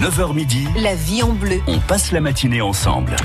9h midi, La vie en bleu. on passe la matinée ensemble.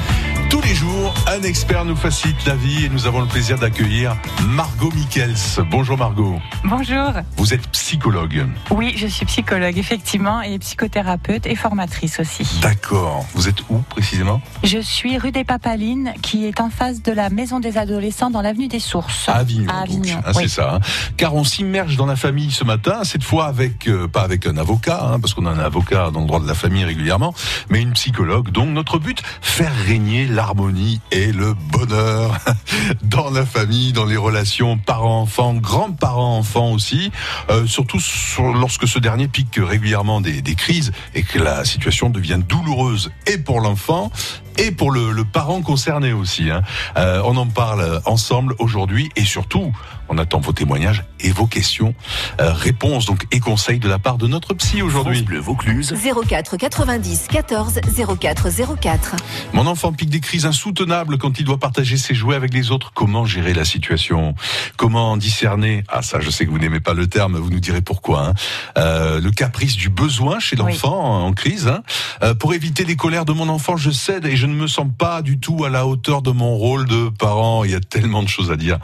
Tous les jours, un expert nous facilite la vie et nous avons le plaisir d'accueillir Margot Michels. Bonjour Margot. Bonjour. Vous êtes psychologue. Oui, je suis psychologue, effectivement, et psychothérapeute et formatrice aussi. D'accord. Vous êtes où précisément? Je suis rue des Papalines, qui est en face de la maison des adolescents dans l'avenue des Sources. À Avignon. À. Avignon, Hein, oui. C'est ça. hein. Car on s'immerge dans la famille ce matin, cette fois avec, euh, pas avec un avocat, hein, parce qu'on a un avocat dans le droit de la famille régulièrement, mais une psychologue. Donc notre but, faire régner l'harmonie et le bonheur. Dans la famille, dans les relations parents-enfants, grands-parents-enfants aussi, euh, surtout sur- lorsque ce dernier pique régulièrement des crises et que la situation devient douloureuse et pour l'enfant et pour le, le parent concerné aussi. hein. Euh, on en parle ensemble aujourd'hui et surtout, on attend vos témoignages et vos questions, euh, réponses donc et conseils de la part de notre psy aujourd'hui. Bleu Vaucluse. 04 90 14 04 04. Mon enfant pique des crises insoutenables quand il doit partager ses jouets avec les autres. Comment gérer la situation? Comment discerner? Ah ça, je sais que vous n'aimez pas le terme, vous nous direz pourquoi. hein. Euh, le caprice du besoin chez Oui. l'enfant en crise. hein. Euh, pour éviter les colères de mon enfant, je cède et je ne me sens pas du tout à la hauteur de mon rôle de parent. Il y a tellement de choses à dire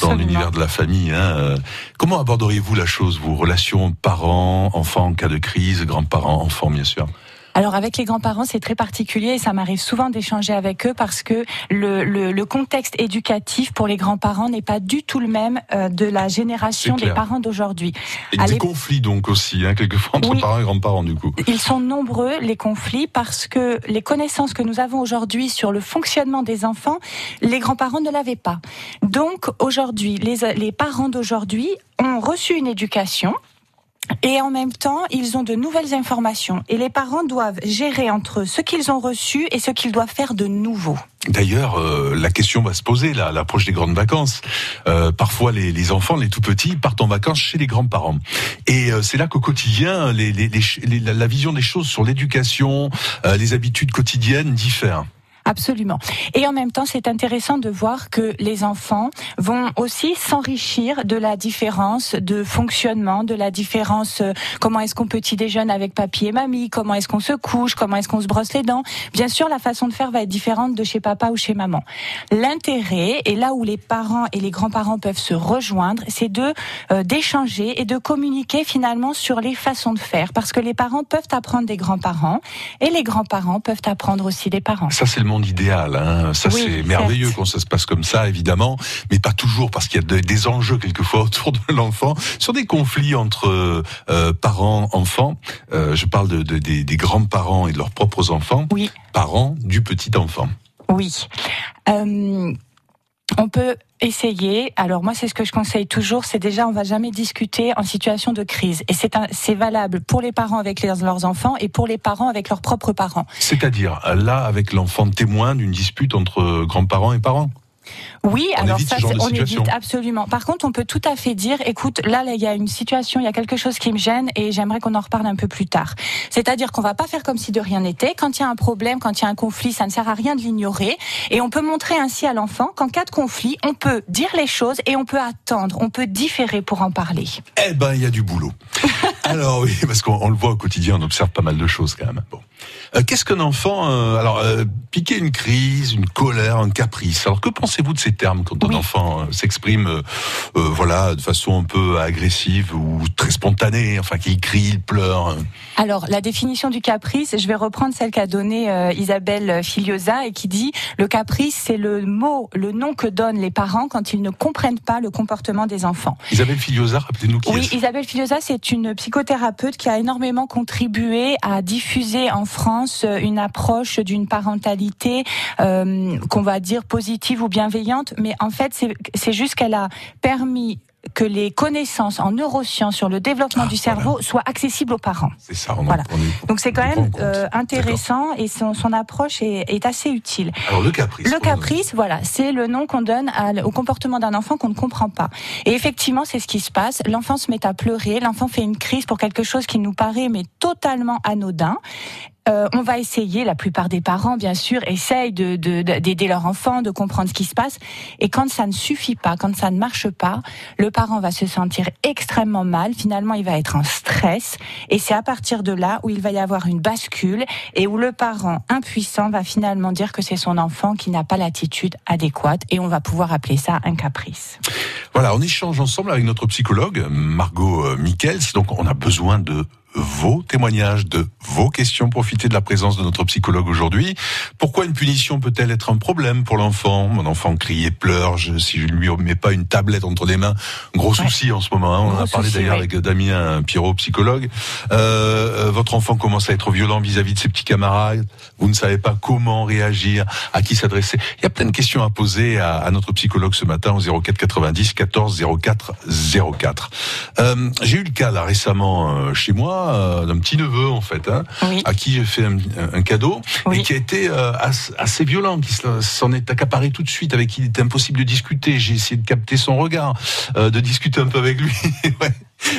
dans l'univers de la famille. hein. Euh, Comment aborderiez-vous la chose, vos relations parents, enfants en cas de crise, grands-parents, enfants bien sûr? Alors avec les grands-parents, c'est très particulier et ça m'arrive souvent d'échanger avec eux parce que le, le, le contexte éducatif pour les grands-parents n'est pas du tout le même euh, de la génération des parents d'aujourd'hui. Et À des conflits donc aussi, hein, quelquefois entre Oui. parents et grands-parents du coup. Ils sont nombreux, les conflits, parce que les connaissances que nous avons aujourd'hui sur le fonctionnement des enfants, les grands-parents ne l'avaient pas. Donc aujourd'hui, les, les parents d'aujourd'hui ont reçu une éducation. Et en même temps, ils ont de nouvelles informations. Et les parents doivent gérer entre ce qu'ils ont reçu et ce qu'ils doivent faire de nouveau. D'ailleurs, euh, la question va se poser là, à l'approche des grandes vacances. Euh, parfois, les, enfants, les tout petits, partent en vacances chez les grands-parents. Et euh, c'est là qu'au quotidien, la vision des choses sur l'éducation, les habitudes quotidiennes diffèrent. Absolument. Et en même temps, c'est intéressant de voir que les enfants vont aussi s'enrichir de la différence de fonctionnement, de la différence euh, comment est-ce qu'on petit déjeune avec papy et mamie, comment est-ce qu'on se couche, comment est-ce qu'on se brosse les dents. Bien sûr, la façon de faire va être différente de chez papa ou chez maman. L'intérêt, et là où les parents et les grands-parents peuvent se rejoindre, c'est de euh, d'échanger et de communiquer finalement sur les façons de faire, parce que les parents peuvent apprendre des grands-parents et les grands-parents peuvent apprendre aussi des parents. Monde idéal. Hein. Ça, Oui, c'est merveilleux quand ça se passe comme ça, évidemment, mais pas toujours, parce qu'il y a de- des enjeux quelquefois autour de l'enfant, sur des conflits entre euh, parents, enfants. Euh, je parle de, de- des, des grands-parents et de leurs propres enfants, Oui. parents du petit enfant. Oui. Euh, on peut essayer. Alors moi, c'est ce que je conseille toujours. C'est déjà, on va jamais discuter en situation de crise. Et c'est c'est valable pour les parents avec leurs, leurs enfants et pour les parents avec leurs propres parents. C'est-à-dire, là, avec l'enfant témoin d'une dispute entre grands-parents et parents. Oui, On alors ça, on évite absolument. Par contre, on peut tout à fait dire, écoute, là, là, il y a une situation, il y a quelque chose qui me gêne et j'aimerais qu'on en reparle un peu plus tard. C'est-à-dire qu'on va pas faire comme si de rien n'était. Quand il y a un problème, quand il y a un conflit, ça ne sert à rien de l'ignorer. Et on peut montrer ainsi à l'enfant qu'en cas de conflit, on peut dire les choses et on peut attendre, on peut différer pour en parler. Eh ben, il y a du boulot. alors oui, parce qu'on on le voit au quotidien, on observe pas mal de choses quand même. Bon. Euh, Qu'est-ce qu'un enfant euh, Alors, euh, piquer une crise, une colère, un caprice? Alors, que pensez-vous de ces termes quand un enfant euh, s'exprime, euh, euh, voilà, de façon un peu agressive ou très spontanée, enfin, qu'il crie, il pleure. Alors, la définition du caprice, je vais reprendre celle qu'a donnée euh, Isabelle Filiosa et qui dit le caprice, c'est le mot, le nom que donnent les parents quand ils ne comprennent pas le comportement des enfants. Isabelle Filiosa, rappelez-nous qui Oui, est-ce? Isabelle Filiosa, c'est une psychothérapeute qui a énormément contribué à diffuser en France une approche d'une parentalité euh, qu'on va dire positive ou bienveillante, mais en fait, c'est- juste qu'elle a permis que les connaissances en neurosciences sur le développement Ah, du cerveau soient accessibles aux parents. C'est ça, on en- Voilà. est- Donc c'est quand même en euh, intéressant et son, son approche est, est assez utile. Alors, le caprice. Le caprice, voilà, c'est le nom qu'on donne à- au comportement d'un enfant qu'on ne comprend pas. Et effectivement, c'est ce qui se passe. L'enfant se met à pleurer, l'enfant fait une crise pour quelque chose qui nous paraît mais totalement anodin. Euh, on va essayer, la plupart des parents, bien sûr, essayent de, d'aider leur enfant, de comprendre ce qui se passe. Et quand ça ne suffit pas, quand ça ne marche pas, le parent va se sentir extrêmement mal. Finalement, il va être en stress. Et c'est à partir de là où il va y avoir une bascule et où le parent impuissant va finalement dire que c'est son enfant qui n'a pas l'attitude adéquate. Et on va pouvoir appeler ça un caprice. Voilà, on échange ensemble avec notre psychologue, Margot euh, Michels. Donc, on a besoin de vos témoignages, de vos questions. Profitez de la présence de notre psychologue aujourd'hui. Pourquoi une punition peut-elle être un problème pour l'enfant? Mon enfant crie et pleure. si je ne lui mets pas une tablette entre les mains, gros souci en ce moment. Hein. On en a parlé d'ailleurs avec Damien Pierrot, psychologue. Euh, votre enfant commence à être violent vis-à-vis de ses petits camarades. Vous ne savez pas comment réagir, à qui s'adresser. Il y a plein de questions à poser à, à notre psychologue ce matin au 04 90 14 04 04. Euh, J'ai eu le cas là récemment euh, chez moi euh, d'un petit neveu en fait, hein, à qui j'ai fait un, cadeau et qui a été euh, assez, violent, qui s'en est accaparé tout de suite, avec qui il était impossible de discuter. J'ai essayé de capter son regard, euh, de discuter un peu avec lui. ouais.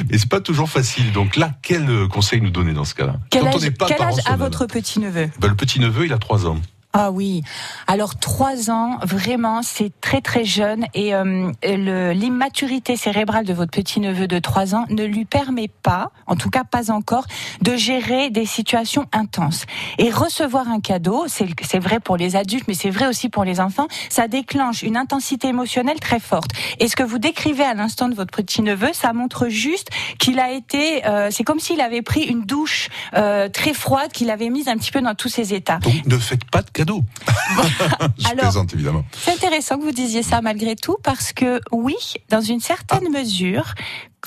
Mais c'est pas toujours facile. Donc là, quel conseil nous donner dans ce cas-là? Quel âge, quel âge a votre petit neveu ben, Le petit neveu, il a trois ans. Ah oui. Alors trois ans, vraiment, c'est très très jeune et euh, l'immaturité cérébrale de votre petit neveu de trois ans ne lui permet pas, en tout cas pas encore, de gérer des situations intenses. Et recevoir un cadeau, c'est vrai pour les adultes, mais c'est vrai aussi pour les enfants, ça déclenche une intensité émotionnelle très forte. Et ce que vous décrivez à l'instant de votre petit neveu, ça montre juste qu'il a été, euh, c'est comme s'il avait pris une douche euh, très froide, qu'il avait mise un petit peu dans tous ses états. Donc ne faites pas de. Je évidemment. C'est intéressant que vous disiez ça malgré tout parce que oui, dans une certaine ah. mesure,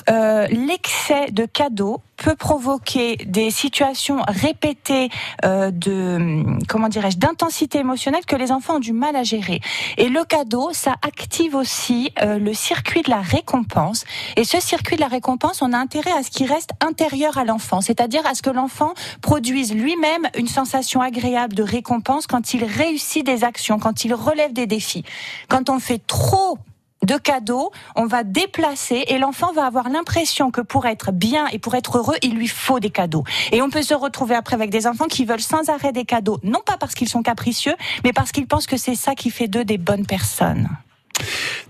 euh, l'excès de cadeaux peut provoquer des situations répétées euh, de comment dirais-je d'intensité émotionnelle que les enfants ont du mal à gérer. Et le cadeau, ça active aussi euh, le circuit de la récompense. Et ce circuit de la récompense, on a intérêt à ce qu'il reste intérieur à l'enfant, c'est-à-dire à ce que l'enfant produise lui-même une sensation agréable de récompense quand il réussit des actions, quand il relève des défis. Quand on fait trop de cadeaux, on va déplacer et l'enfant va avoir l'impression que pour être bien et pour être heureux, il lui faut des cadeaux. Et on peut se retrouver après avec des enfants qui veulent sans arrêt des cadeaux, non pas parce qu'ils sont capricieux, mais parce qu'ils pensent que c'est ça qui fait d'eux des bonnes personnes.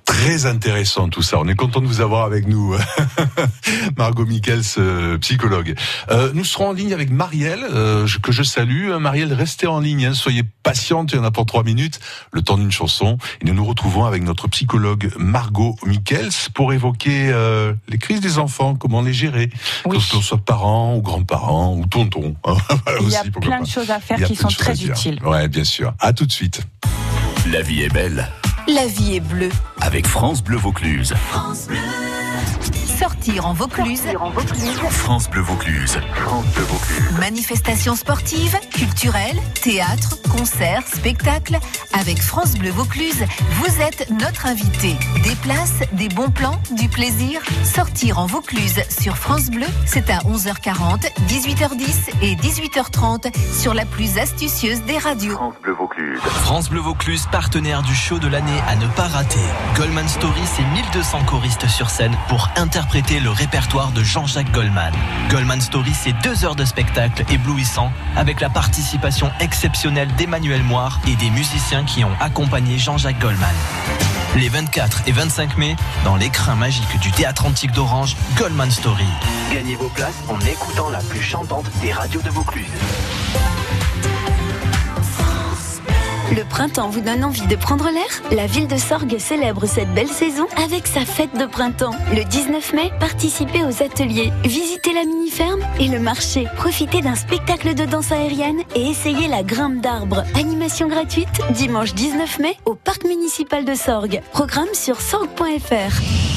Très intéressant tout ça. On est content de vous avoir avec nous, Margot Michels, euh, psychologue. Euh, nous serons en ligne avec Marielle, euh, que je salue. Marielle, restez en ligne, hein. soyez patiente, il y en a pour trois minutes, le temps d'une chanson. Et nous nous retrouvons avec notre psychologue Margot Michels pour évoquer les crises des enfants, comment les gérer, oui. que soit parents ou grands-parents ou tontons. il y a plein de choses à faire qui sont très utiles. Ouais, bien sûr. À tout de suite. La vie est belle. La vie est bleue. Avec France Bleu Vaucluse. France Bleu. Sortir en Vaucluse. France Bleu Vaucluse. France Bleu Vaucluse. Manifestations sportives, culturelles, théâtre, concerts, spectacles. Avec France Bleu Vaucluse, vous êtes notre invité. Des places, des bons plans, du plaisir. Sortir en Vaucluse sur France Bleu, c'est à 11h40, 18h10 et 18h30 sur la plus astucieuse des radios. France Bleu Vaucluse. France Bleu Vaucluse, partenaire du show de l'année à ne pas rater. Goldman Story, c'est 1200 choristes sur scène pour interpréter le répertoire de Jean-Jacques Goldman. Goldman Story, c'est deux heures de spectacle éblouissant avec la participation exceptionnelle d'Emmanuel Moire et des musiciens qui ont accompagné Jean-Jacques Goldman. Les 24 et 25 mai, dans l'écrin magique du Théâtre Antique d'Orange, Goldman Story. Gagnez vos places en écoutant la plus chantante des radios de Vaucluse. Le printemps vous donne envie de prendre l'air La ville de Sorgues célèbre cette belle saison avec sa fête de printemps. Le 19 mai, participez aux ateliers, visitez la mini-ferme et le marché. Profitez d'un spectacle de danse aérienne et essayez la grimpe d'arbres. Animation gratuite dimanche 19 mai au parc municipal de Sorgues. Programme sur sorgues.fr.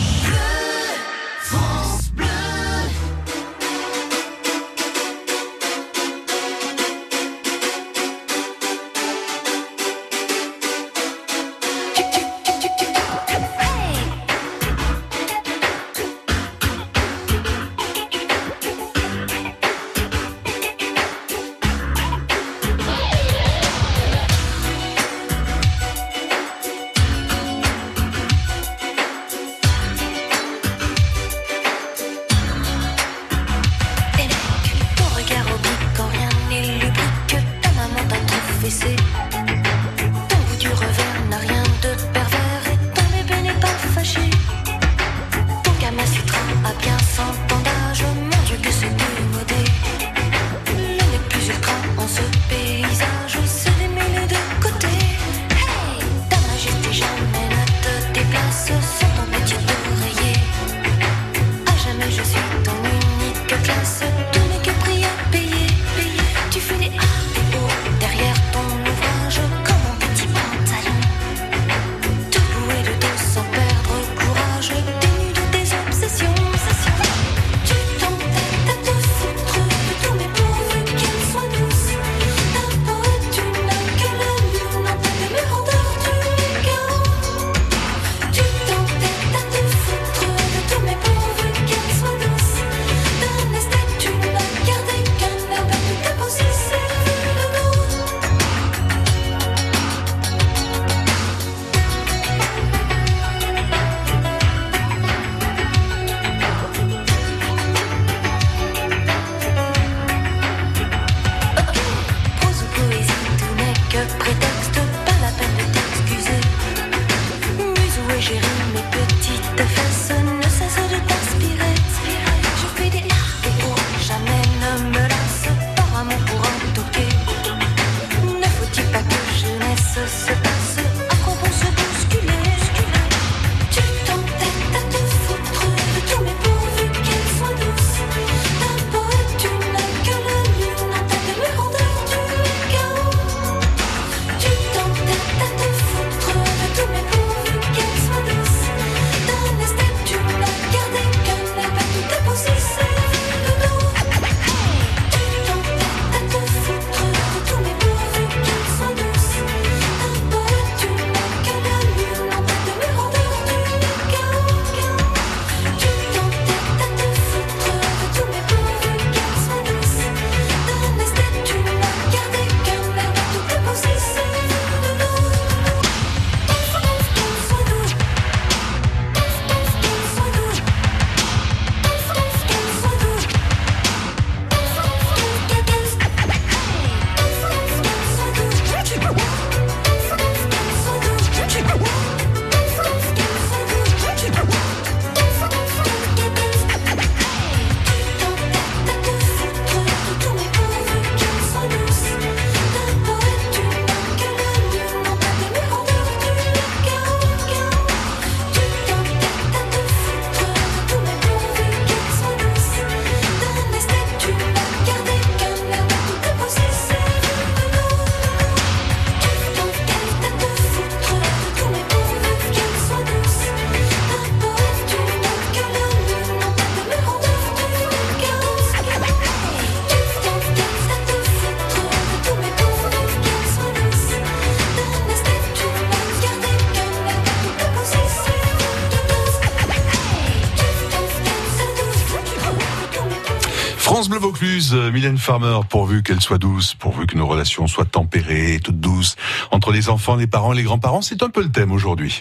Mylène Farmer, pourvu qu'elle soit douce, pourvu que nos relations soient tempérées, toutes douces, entre les enfants, les parents, les grands-parents, c'est un peu le thème aujourd'hui.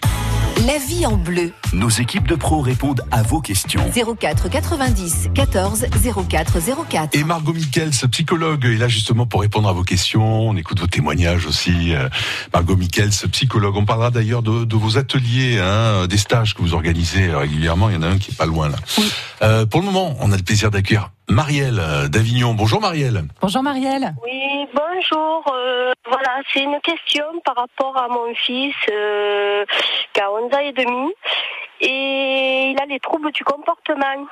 La vie en bleu. Nos équipes de pros répondent à vos questions. 04 90 14 04 04. Et Margot Michels, psychologue, est là justement pour répondre à vos questions. On écoute vos témoignages aussi. Euh, Margot Michels, psychologue. On parlera d'ailleurs de, de vos ateliers, hein, des stages que vous organisez régulièrement. Il y en a un qui est pas loin là. Euh, pour le moment, on a le plaisir d'accueillir Marielle d'Avignon. Bonjour Marielle. Bonjour Marielle. Oui, bonjour. Euh, voilà, c'est une question par rapport à mon fils euh, qui a 11 ans et demi et il a les troubles du comportement.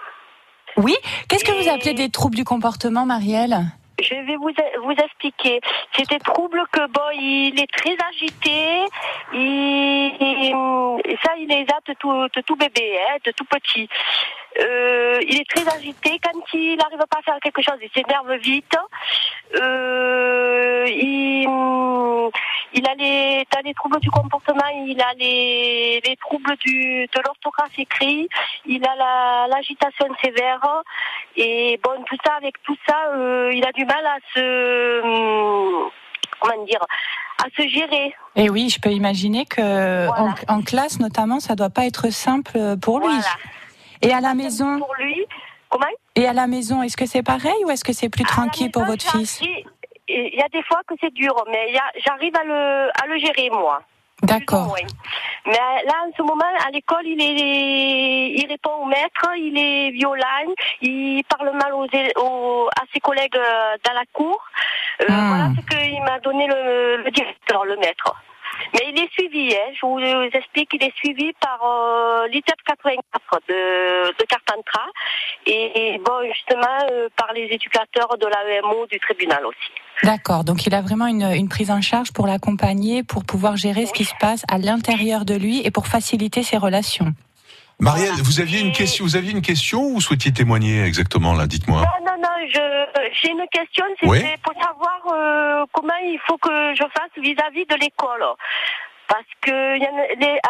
Oui, qu'est-ce que vous appelez des troubles du comportement, Marielle? Je vais vous, vous expliquer. C'est des troubles que, bon, il est très agité. Il, il- ça, il les a de tout, de tout bébé, hein, de tout petit. Euh, il est très agité. Quand il n'arrive pas à faire quelque chose, il s'énerve vite. Euh, il, il a les, dans les troubles du comportement, il a les, les troubles du, de l'orthographe écrit. Il a la- l'agitation sévère. Et bon, tout ça, avec tout ça, euh, il a du mal à se, comment dire, à se gérer. Et oui, je peux imaginer que Voilà. en, en classe notamment, ça doit pas être simple pour lui. Voilà. Et à la maison, Pour lui, comment et à la maison, est-ce que c'est pareil ou est-ce que c'est plus À tranquille pour votre fils il y a des fois que c'est dur, mais j'arrive à le, à le gérer, moi. D'accord. Mais là, en ce moment, à l'école, il est, il répond au maître, il est violent, il parle mal aux, à ses collègues euh, dans la cour. Euh, Hmm. Voilà ce qu'il m'a donné le, le directeur, le maître. Mais il est suivi, hein. je vous explique, il est suivi par euh, l'ITEP 84 de, de Carpentras et bon, justement euh, par les éducateurs de l'AEMO du tribunal aussi. D'accord. Donc il a vraiment une, une prise en charge pour l'accompagner, pour pouvoir gérer ce qui se passe à l'intérieur de lui et pour faciliter ses relations. Marielle, vous aviez une question, vous aviez une question ou souhaitiez témoigner exactement là Dites-moi? Non, non, non, je, j'ai une question, Oui. pour savoir euh, comment il faut que je fasse vis-à-vis de l'école. Parce que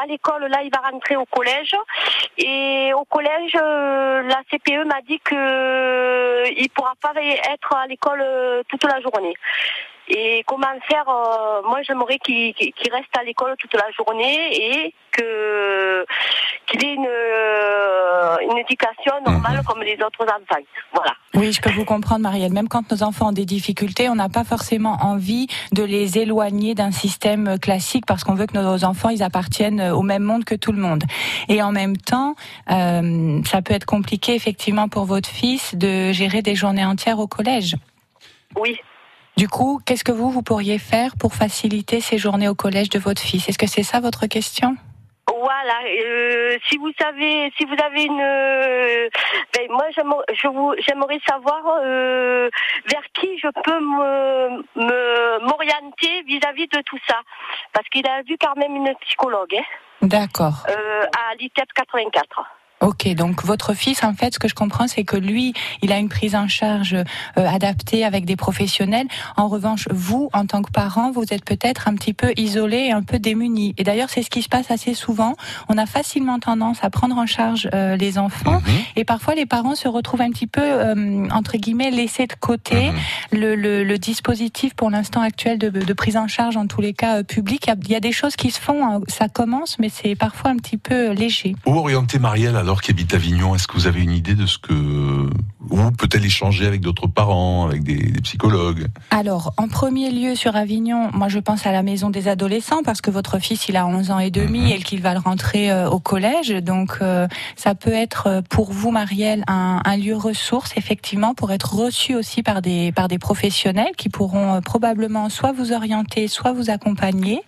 à l'école, là, il va rentrer au collège. Et au collège, euh, la CPE m'a dit que euh, il pourra pas être à l'école euh, toute la journée. Et comment faire euh, Moi, j'aimerais qu'il qu'il reste à l'école toute la journée et que qu'il ait une, euh, une éducation normale comme les autres enfants. Voilà. Oui, je peux vous comprendre, Marielle. Même quand nos enfants ont des difficultés, on n'a pas forcément envie de les éloigner d'un système classique parce qu'on veut que nos enfants ils appartiennent au même monde que tout le monde. Et en même temps, euh, ça peut être compliqué effectivement pour votre fils de gérer des journées entières au collège. Oui. Du coup, qu'est-ce que vous vous pourriez faire pour faciliter ces journées au collège de votre fils? Est-ce que c'est ça votre question? Voilà. euh, si vous savez, si vous avez une, euh, ben, moi j'aimerais, savoir euh, vers qui je peux me, me m'orienter vis-à-vis de tout ça, parce qu'il a vu quand même une psychologue hein, D'accord. euh, à l'ITEP 84. Ok, donc votre fils, en fait, ce que je comprends, c'est que lui, il a une prise en charge euh, adaptée avec des professionnels. En revanche, vous, en tant que parent, vous êtes peut-être un petit peu isolé et un peu démuni. Et d'ailleurs, c'est ce qui se passe assez souvent. On a facilement tendance à prendre en charge euh, les enfants, Mhm. et parfois les parents se retrouvent un petit peu, euh, entre guillemets, laissés de côté. Mhm. Le, le- le dispositif, pour l'instant actuel, de, de prise en charge, en tous les cas euh, public, il y y, a des choses qui se font. hein. Ça commence, mais c'est parfois un petit peu léger. Où orienter Marielle alors qui habite Avignon Est-ce que vous avez une idée de ce que où peut-elle échanger avec d'autres parents, avec des, des psychologues? Alors, en premier lieu sur Avignon, moi je pense à la maison des adolescents parce que votre fils il a 11 ans et demi Mhm. et qu'il va le rentrer euh, au collège. Donc euh, ça peut être euh, pour vous Marielle un, un lieu ressource effectivement pour être reçu aussi par des par des professionnels qui pourront euh, probablement soit vous orienter, soit vous accompagner.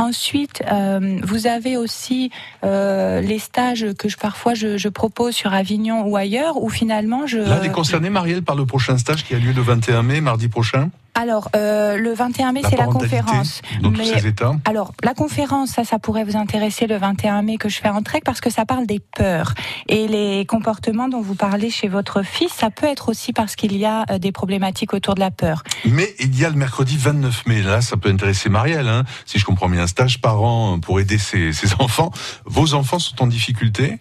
Ensuite, euh, vous avez aussi euh, les stages que parfois je, propose sur Avignon ou ailleurs, où finalement je. Là, elle est concernée, Marielle, par le prochain stage qui a lieu le 21 mai, mardi prochain Alors, euh, le 21 mai, c'est la conférence. Dans tous Mais- ces états Alors, la conférence, ça, ça pourrait vous intéresser le 21 mai que je fais en trek parce que ça parle des peurs et les comportements dont vous parlez chez votre fils. Ça peut être aussi parce qu'il y a euh, des problématiques autour de la peur. Mais il y a le mercredi 29 mai, là, ça peut intéresser Marielle, hein, si je comprends bien, un stage par an pour aider ses, ses enfants. Vos enfants sont en difficulté?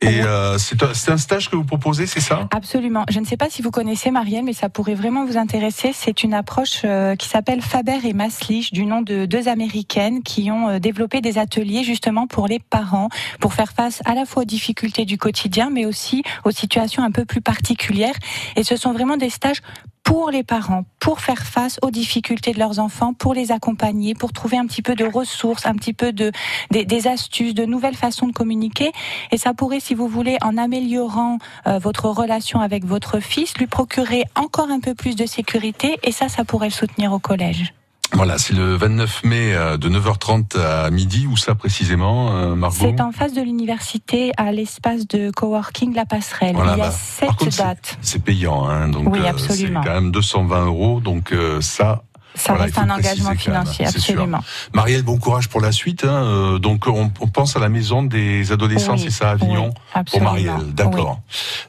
Et euh, c'est un, stage que vous proposez, c'est ça? Absolument. Je ne sais pas si vous connaissez Marielle, mais ça pourrait vraiment vous intéresser. C'est une approche euh, qui s'appelle Faber et Maslich, du nom de deux américaines qui ont euh, développé des ateliers justement pour les parents, pour faire face à la fois aux difficultés du quotidien, mais aussi aux situations un peu plus particulières. Et ce sont vraiment des stages pour les parents, pour faire face aux difficultés de leurs enfants, pour les accompagner, pour trouver un petit peu de ressources, un petit peu de des, des astuces, de nouvelles façons de communiquer. Et ça pourrait, si vous voulez, en améliorant euh, votre relation avec votre fils, lui procurer encore un peu plus de sécurité. Et ça, ça pourrait le soutenir au collège. Voilà, c'est le 29 mai euh, de 9h30 à midi, où ça précisément, euh, Margot C'est en face de l'université, à l'espace de coworking La Passerelle. Voilà, Il y a bah, sept contre, c'est- dates. C'est payant, hein, donc Oui, euh, c'est absolument. quand même 220 euros, donc euh, ça, Ça Voilà, reste un engagement même, financier, absolument. Marielle, bon courage pour la suite. Hein, euh, donc on, on pense à la maison des adolescents, Oui, c'est ça, à Avignon oui, Pour. Marielle, d'accord.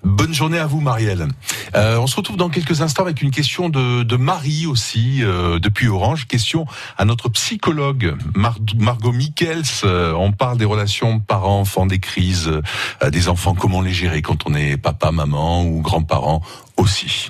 Bonne journée à vous, Marielle. Euh, on se retrouve dans quelques instants avec une question de, de Marie aussi, euh, depuis Orange. Question à notre psychologue, Mar- Margot Michels. Euh, on parle des relations parents-enfants, des crises, des enfants, comment les gérer quand on est papa, maman ou grand-parent aussi.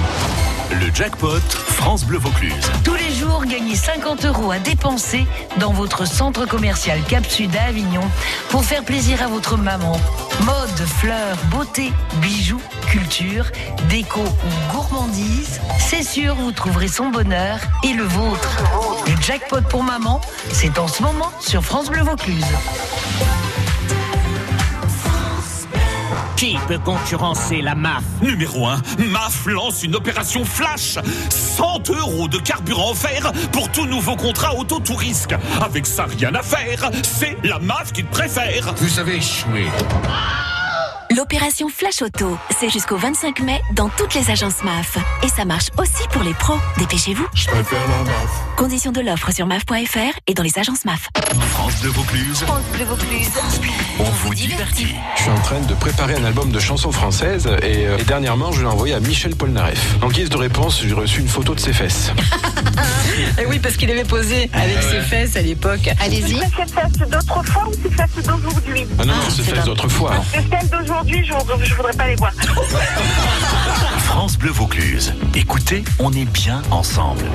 Le jackpot France Bleu Vaucluse. Tous les jours, gagnez 50 euros à dépenser dans votre centre commercial Cap Sud à Avignon pour faire plaisir à votre maman. Mode, fleurs, beauté, bijoux, culture, déco ou gourmandise, c'est sûr, vous trouverez son bonheur et le vôtre. Le jackpot pour maman, c'est en ce moment sur France Bleu Vaucluse. Qui peut concurrencer la MAF Numéro 1, MAF lance une opération flash 100 euros de carburant offert pour tout nouveau contrat auto tout risque. Avec ça, rien à faire. C'est la MAF qui te préfère. Vous avez échoué. L'opération Flash Auto, c'est jusqu'au 25 mai dans toutes les agences MAF. Et ça marche aussi pour les pros. Dépêchez-vous. Je préfère la MAF. Conditions de l'offre sur MAF.fr et dans les agences MAF. France Bleu Vaucluse, France Bleu Vaucluse. on vous divertit. Je suis en train de préparer un album de chansons françaises et, euh, et dernièrement je l'ai envoyé à Michel Polnareff. En guise de réponse, j'ai reçu une photo de ses fesses. Et oui, parce qu'il avait posé avec ses fesses à l'époque. Allez-y. C'est fesses d'autrefois ou c'est fesses d'aujourd'hui Ah non, non, Ah, c'est c'est fesses d'autrefois. Parce que celles d'aujourd'hui, je, je voudrais pas les voir. France Bleu Vaucluse. Écoutez, on est bien ensemble.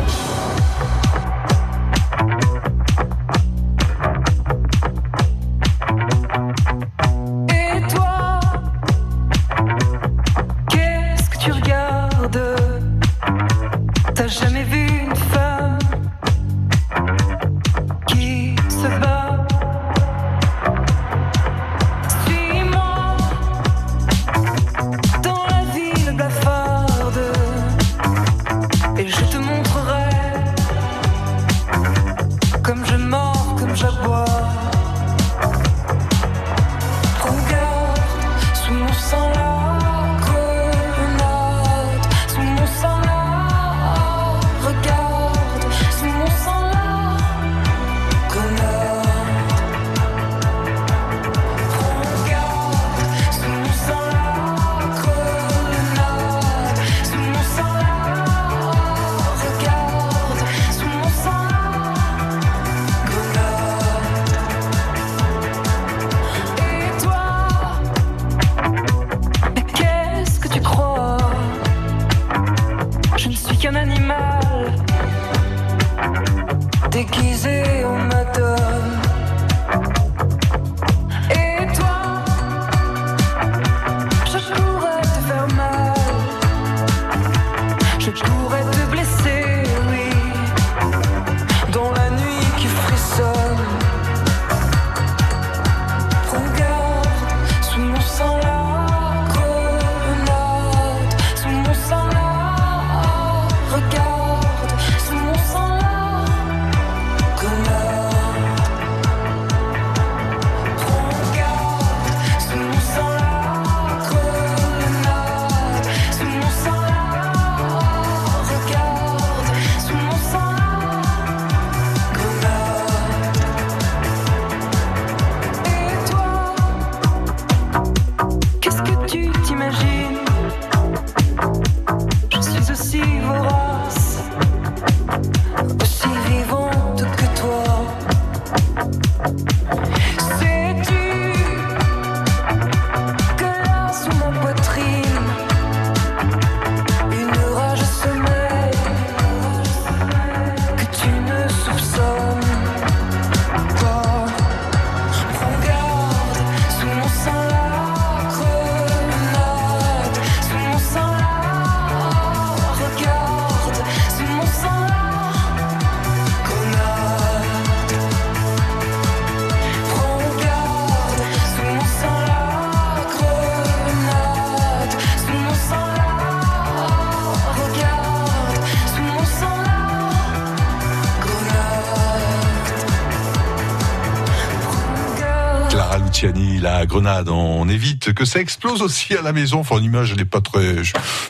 Évite que ça explose aussi à la maison. Enfin, l'image, elle est pas très,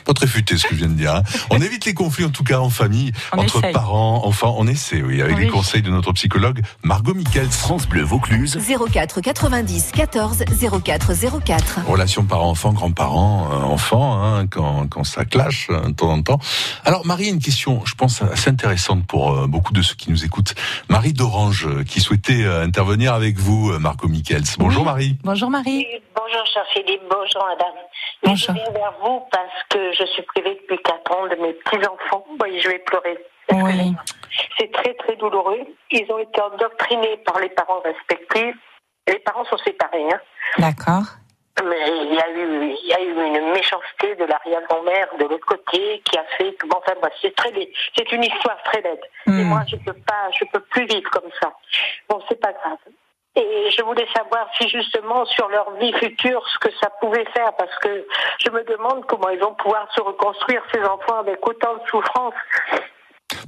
pas très futée, ce que je viens de dire. hein. On évite les conflits, en tout cas, en famille, On entre essaye. parents, enfants. On essaie, oui, avec les conseils de notre psychologue Margot Miquel. France Bleu Vaucluse. 04 90 14 04 04. Relation parents-enfants, grands-parents, euh, enfants, hein, quand, quand ça clash euh, de temps en temps. Alors Marie, une question, je pense assez intéressante pour euh, beaucoup de ceux qui nous écoutent. Marie d'Orange, euh, qui souhaitait euh, intervenir avec vous, Marco Michels. Bonjour Marie. Bonjour Marie. Bonjour cher Philippe, bonjour madame. Mais je viens vers vous parce que je suis privée depuis 4 ans de mes petits-enfants. Oui, je vais pleurer. Oui. C'est très très douloureux. Ils ont été endoctrinés par les parents respectifs. Les parents sont séparés. Hein. D'accord. Mais il y a eu, il y a eu une méchanceté de l'arrière-grand-mère de l'autre côté qui a fait que, bon, enfin, bref, c'est très. C'est une histoire très laide. Et moi, je peux pas, je peux plus vivre comme ça. Bon, c'est pas grave. Et je voulais savoir si justement sur leur vie future, ce que ça pouvait faire, parce que je me demande comment ils vont pouvoir se reconstruire ces enfants avec autant de souffrance.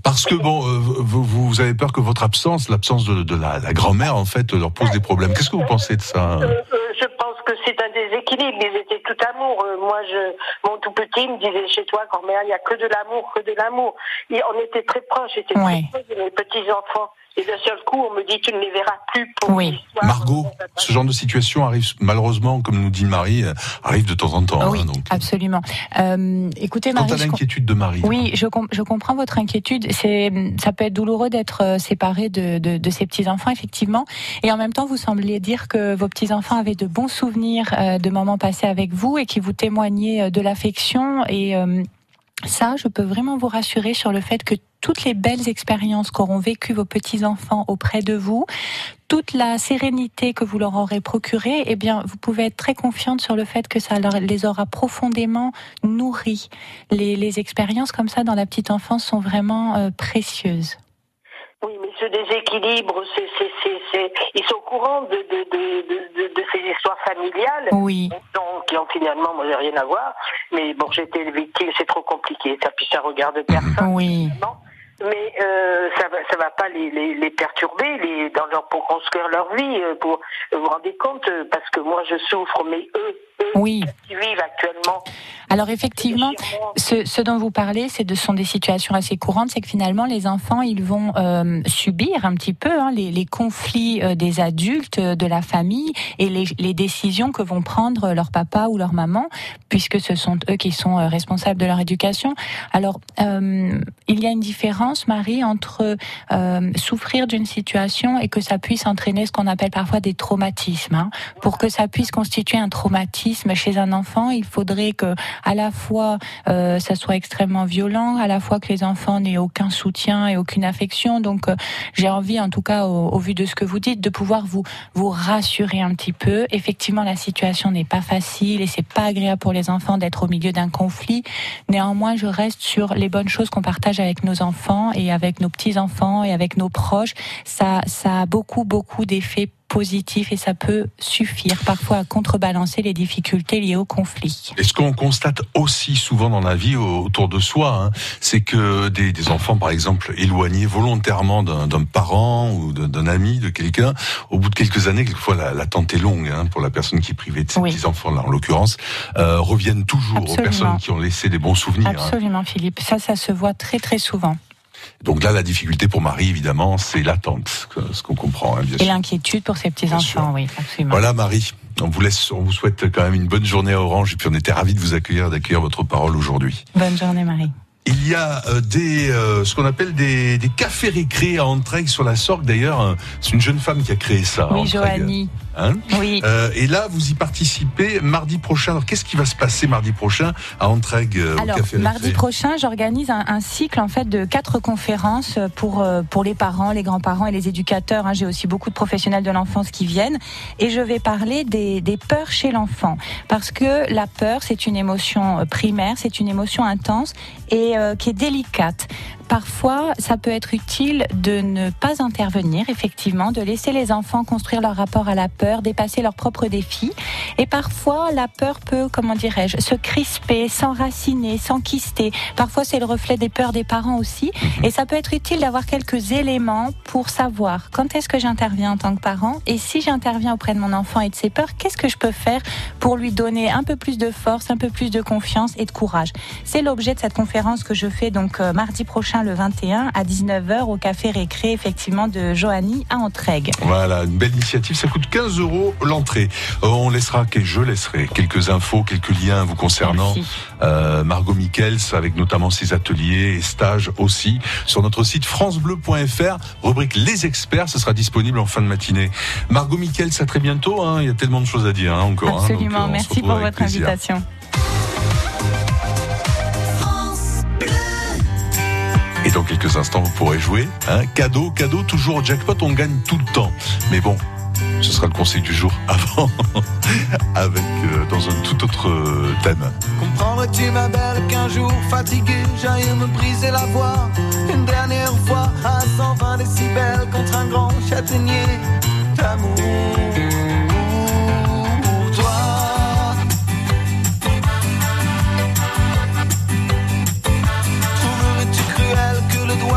Parce que bon, euh, vous, vous avez peur que votre absence, l'absence de, de la, la grand-mère, en fait, leur pose des problèmes. Qu'est-ce que vous pensez de ça Euh, euh, je pense que c'est un déséquilibre. Ils étaient tout amour. Moi, je, mon tout petit me disait chez toi, grand-mère, il n'y a que de l'amour, que de l'amour. On était très proches. J'étais Ouais. très proche de mes petits-enfants. Et d'un seul coup, on me dit, tu ne les verras plus pour Oui. Margot, ce genre de situation arrive malheureusement, comme nous dit Marie, euh, arrive de temps en temps. Oui, hein, donc. absolument. Euh, écoutez, Quant Marie, à je com- l'inquiétude de Marie. Oui, je, com- je comprends votre inquiétude. C'est, ça peut être douloureux d'être euh, séparé de, de, de ses petits enfants, effectivement. Et en même temps, vous sembliez dire que vos petits enfants avaient de bons souvenirs euh, de moments passés avec vous et qui vous témoignaient de l'affection. Et euh, ça, je peux vraiment vous rassurer sur le fait que toutes les belles expériences qu'auront vécues vos petits enfants auprès de vous, toute la sérénité que vous leur aurez procurée, eh bien, vous pouvez être très confiante sur le fait que ça les aura profondément nourris. Les, les expériences comme ça dans la petite enfance sont vraiment euh, précieuses. Oui, mais ce déséquilibre, c'est, c'est, c'est, c'est- ils sont au courant de, de, de, de, de- de ces histoires familiales. Oui. Donc, qui ont finalement, moi, j'ai rien à voir. Mais bon, j'ai été victime, c'est trop compliqué. Ça, puis ça regarde personne. Oui. Mais euh, ça va, ça va pas les, les, les perturber, les, dans leur, pour construire leur vie. euh, Pour vous vous rendez compte, euh, parce que moi, je souffre, mais eux, Oui. qui vivent actuellement? Alors effectivement, ce, ce dont vous parlez, c'est de sont des situations assez courantes, c'est que finalement les enfants ils vont euh, subir un petit peu hein, les, les conflits euh, des adultes, euh, de la famille et les, les décisions que vont prendre leur papa ou leur maman, puisque ce sont eux qui sont euh, responsables de leur éducation. Alors euh, il y a une différence, Marie, entre euh, souffrir d'une situation et que ça puisse entraîner ce qu'on appelle parfois des traumatismes. hein. Pour que ça puisse constituer un traumatisme chez un enfant, il faudrait que à la fois euh, ça soit extrêmement violent, à la fois que les enfants n'aient aucun soutien et aucune affection. Donc euh, j'ai envie, en tout cas au, au vu de ce que vous dites, de pouvoir vous vous rassurer un petit peu. Effectivement, la situation n'est pas facile et c'est pas agréable pour les enfants d'être au milieu d'un conflit. Néanmoins, je reste sur les bonnes choses qu'on partage avec nos enfants et avec nos petits enfants et avec nos proches. Ça ça a beaucoup beaucoup d'effets positifs et ça peut suffire parfois à contrebalancer les difficultés liées au conflit. Et ce qu'on constate aussi souvent dans la vie au- autour de soi, hein, c'est que des, des enfants, par exemple, éloignés volontairement d'un parent ou d'un ami, de quelqu'un, au bout de quelques années, quelquefois la- l'attente est longue hein, pour la personne qui est privée de ses Oui. petits-enfants, là en l'occurrence, euh, reviennent toujours aux personnes qui ont laissé des bons souvenirs. hein. Absolument, Philippe. Ça, ça se voit très très souvent. Donc là, la difficulté pour Marie, évidemment, c'est l'attente, ce qu'on comprend, hein, bien Et l'inquiétude pour ses petits enfants, oui, absolument. Voilà Marie, on vous laisse, on vous souhaite quand même une bonne journée à Orange et puis on était ravis de vous accueillir, d'accueillir votre parole aujourd'hui. Bonne journée, Marie. Il y a euh, des, euh, ce qu'on appelle des, des cafés récré à Entraigues sur la Sorgue. D'ailleurs, euh, c'est une jeune femme qui a créé ça. Oui. Joanie. Hein Oui. Euh, et là, vous y participez mardi prochain. Alors, qu'est-ce qui va se passer mardi prochain à Entraigues euh, au Alors, café mardi prochain, j'organise un, un cycle en fait de quatre conférences pour euh, pour les parents, les grands-parents et les éducateurs. hein. J'ai aussi beaucoup de professionnels de l'enfance qui viennent et je vais parler des, des peurs chez l'enfant parce que la peur c'est une émotion euh, primaire, c'est une émotion intense et qui est délicate. Parfois, ça peut être utile de ne pas intervenir, effectivement, de laisser les enfants construire leur rapport à la peur, dépasser leurs propres défis. Et parfois, la peur peut, comment dirais-je, se crisper, s'enraciner, s'enquister. Parfois, c'est le reflet des peurs des parents aussi. Et ça peut être utile d'avoir quelques éléments pour savoir quand est-ce que j'interviens en tant que parent et si j'interviens auprès de mon enfant et de ses peurs, qu'est-ce que je peux faire pour lui donner un peu plus de force, un peu plus de confiance et de courage. C'est l'objet de cette conférence que je fais donc euh, mardi prochain le 21 à 19h au café récré effectivement de Johanny à Entraigues. Voilà, une belle initiative. Ça coûte 15 euros l'entrée. Euh, On laissera, je laisserai quelques infos, quelques liens vous concernant. Euh, Margot Michels, avec notamment ses ateliers et stages aussi, sur notre site francebleu.fr, rubrique Les experts, ce sera disponible en fin de matinée. Margot Michels, à très bientôt. hein. Il y a tellement de choses à dire hein, encore. hein. Absolument, Donc, euh, merci pour votre plaisir. invitation. Et dans quelques instants, vous pourrez jouer. Hein, cadeau, cadeau, toujours au jackpot, on gagne tout le temps. Mais bon, ce sera le conseil du jour avant, avec euh, dans un tout autre euh, thème. Comprendrais-tu ma belle qu'un jour fatigué j'aille me briser la voix? Une dernière fois à 120 décibels contre un grand châtaignier d'amour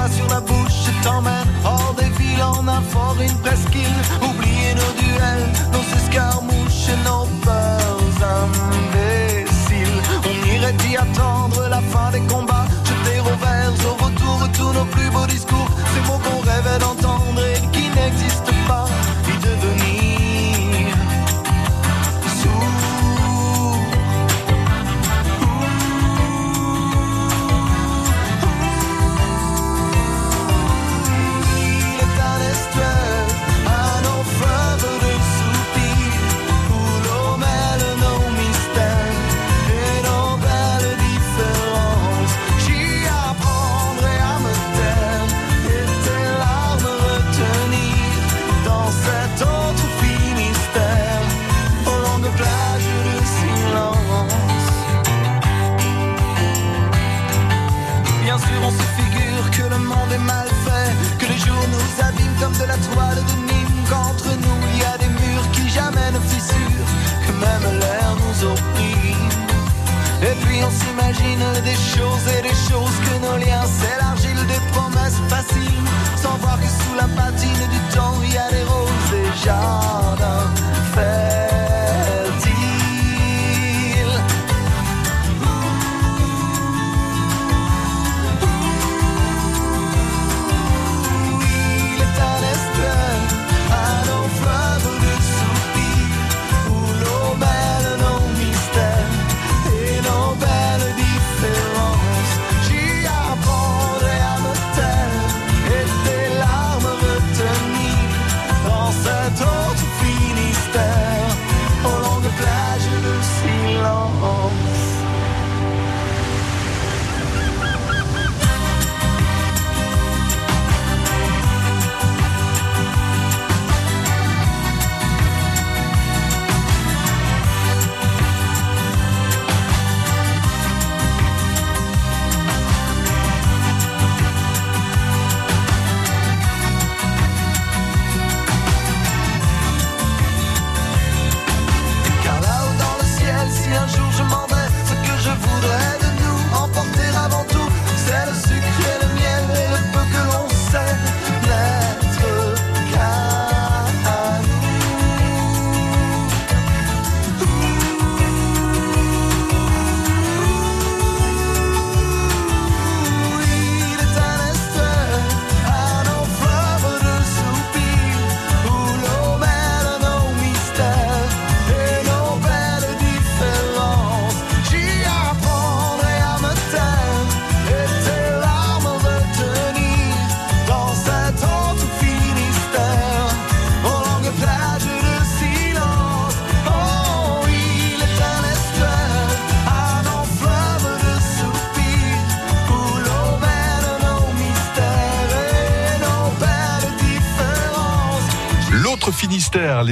sur la bouche t'emmène. Hors des villes en un une presqu'île. Oublier nos duels, nos escarmouches nos peurs imbéciles. On irait y attendre la fin des combats. Jeter au verre au retour tous nos plus beaux discours. Ces mots qu'on rêvait d'entendre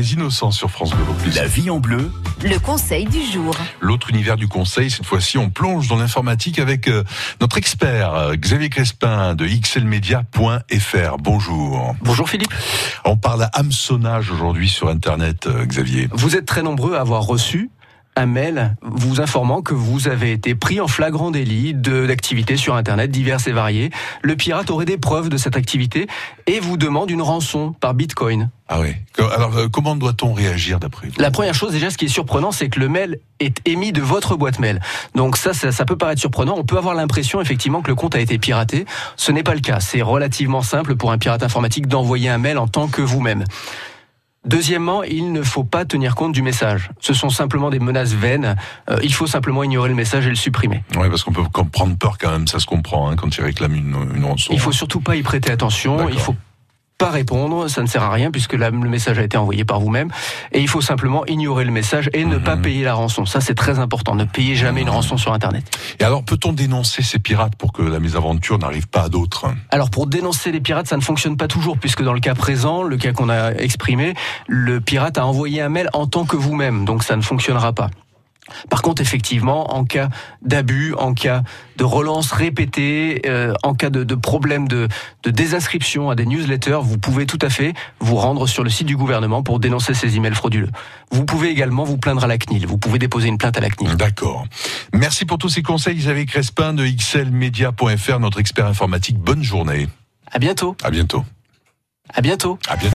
les innocents sur France Bleu Vaucluse. La vie en bleu, le conseil du jour. L'autre univers du conseil, cette fois-ci, on plonge dans l'informatique avec euh, notre expert euh, Xavier Crespin de xlmedia.fr. Bonjour. Bonjour Philippe. On parle hameçonnage aujourd'hui sur Internet, euh, Xavier. Vous êtes très nombreux à avoir reçu un mail vous informant que vous avez été pris en flagrant délit d'activités sur Internet diverses et variées. Le pirate aurait des preuves de cette activité et vous demande une rançon par Bitcoin. Ah oui. Alors, euh, comment doit-on réagir d'après vous? La première chose, déjà, ce qui est surprenant, c'est que le mail est émis de votre boîte mail. Donc ça, ça, ça peut paraître surprenant. On peut avoir l'impression, effectivement, que le compte a été piraté. Ce n'est pas le cas. C'est relativement simple pour un pirate informatique d'envoyer un mail en tant que vous-même. Deuxièmement, il ne faut pas tenir compte du message. Ce sont simplement des menaces vaines. Euh, il faut simplement ignorer le message et le supprimer. Oui, parce qu'on peut prendre peur quand même, ça se comprend, hein, quand il réclame une, une rançon. Il faut surtout pas y prêter attention. Il faut pas répondre, ça ne sert à rien puisque le message a été envoyé par vous-même. Et il faut simplement ignorer le message et ne pas payer la rançon. Ça, c'est très important. Ne payez jamais une rançon sur Internet. Et alors, peut-on dénoncer ces pirates pour que la mésaventure n'arrive pas à d'autres? Alors pour dénoncer les pirates, ça ne fonctionne pas toujours puisque dans le cas présent, le cas qu'on a exprimé, le pirate a envoyé un mail en tant que vous-même, donc ça ne fonctionnera pas. Par contre, effectivement, en cas d'abus, en cas de relance répétée, euh, en cas de, de problème de, de désinscription à des newsletters, vous pouvez tout à fait vous rendre sur le site du gouvernement pour dénoncer ces emails frauduleux. Vous pouvez également vous plaindre à la CNIL. Vous pouvez déposer une plainte à la CNIL. D'accord. Merci pour tous ces conseils, Xavier Crespin de xlmedia.fr, notre expert informatique. Bonne journée. À bientôt. À bientôt. À bientôt. À bientôt.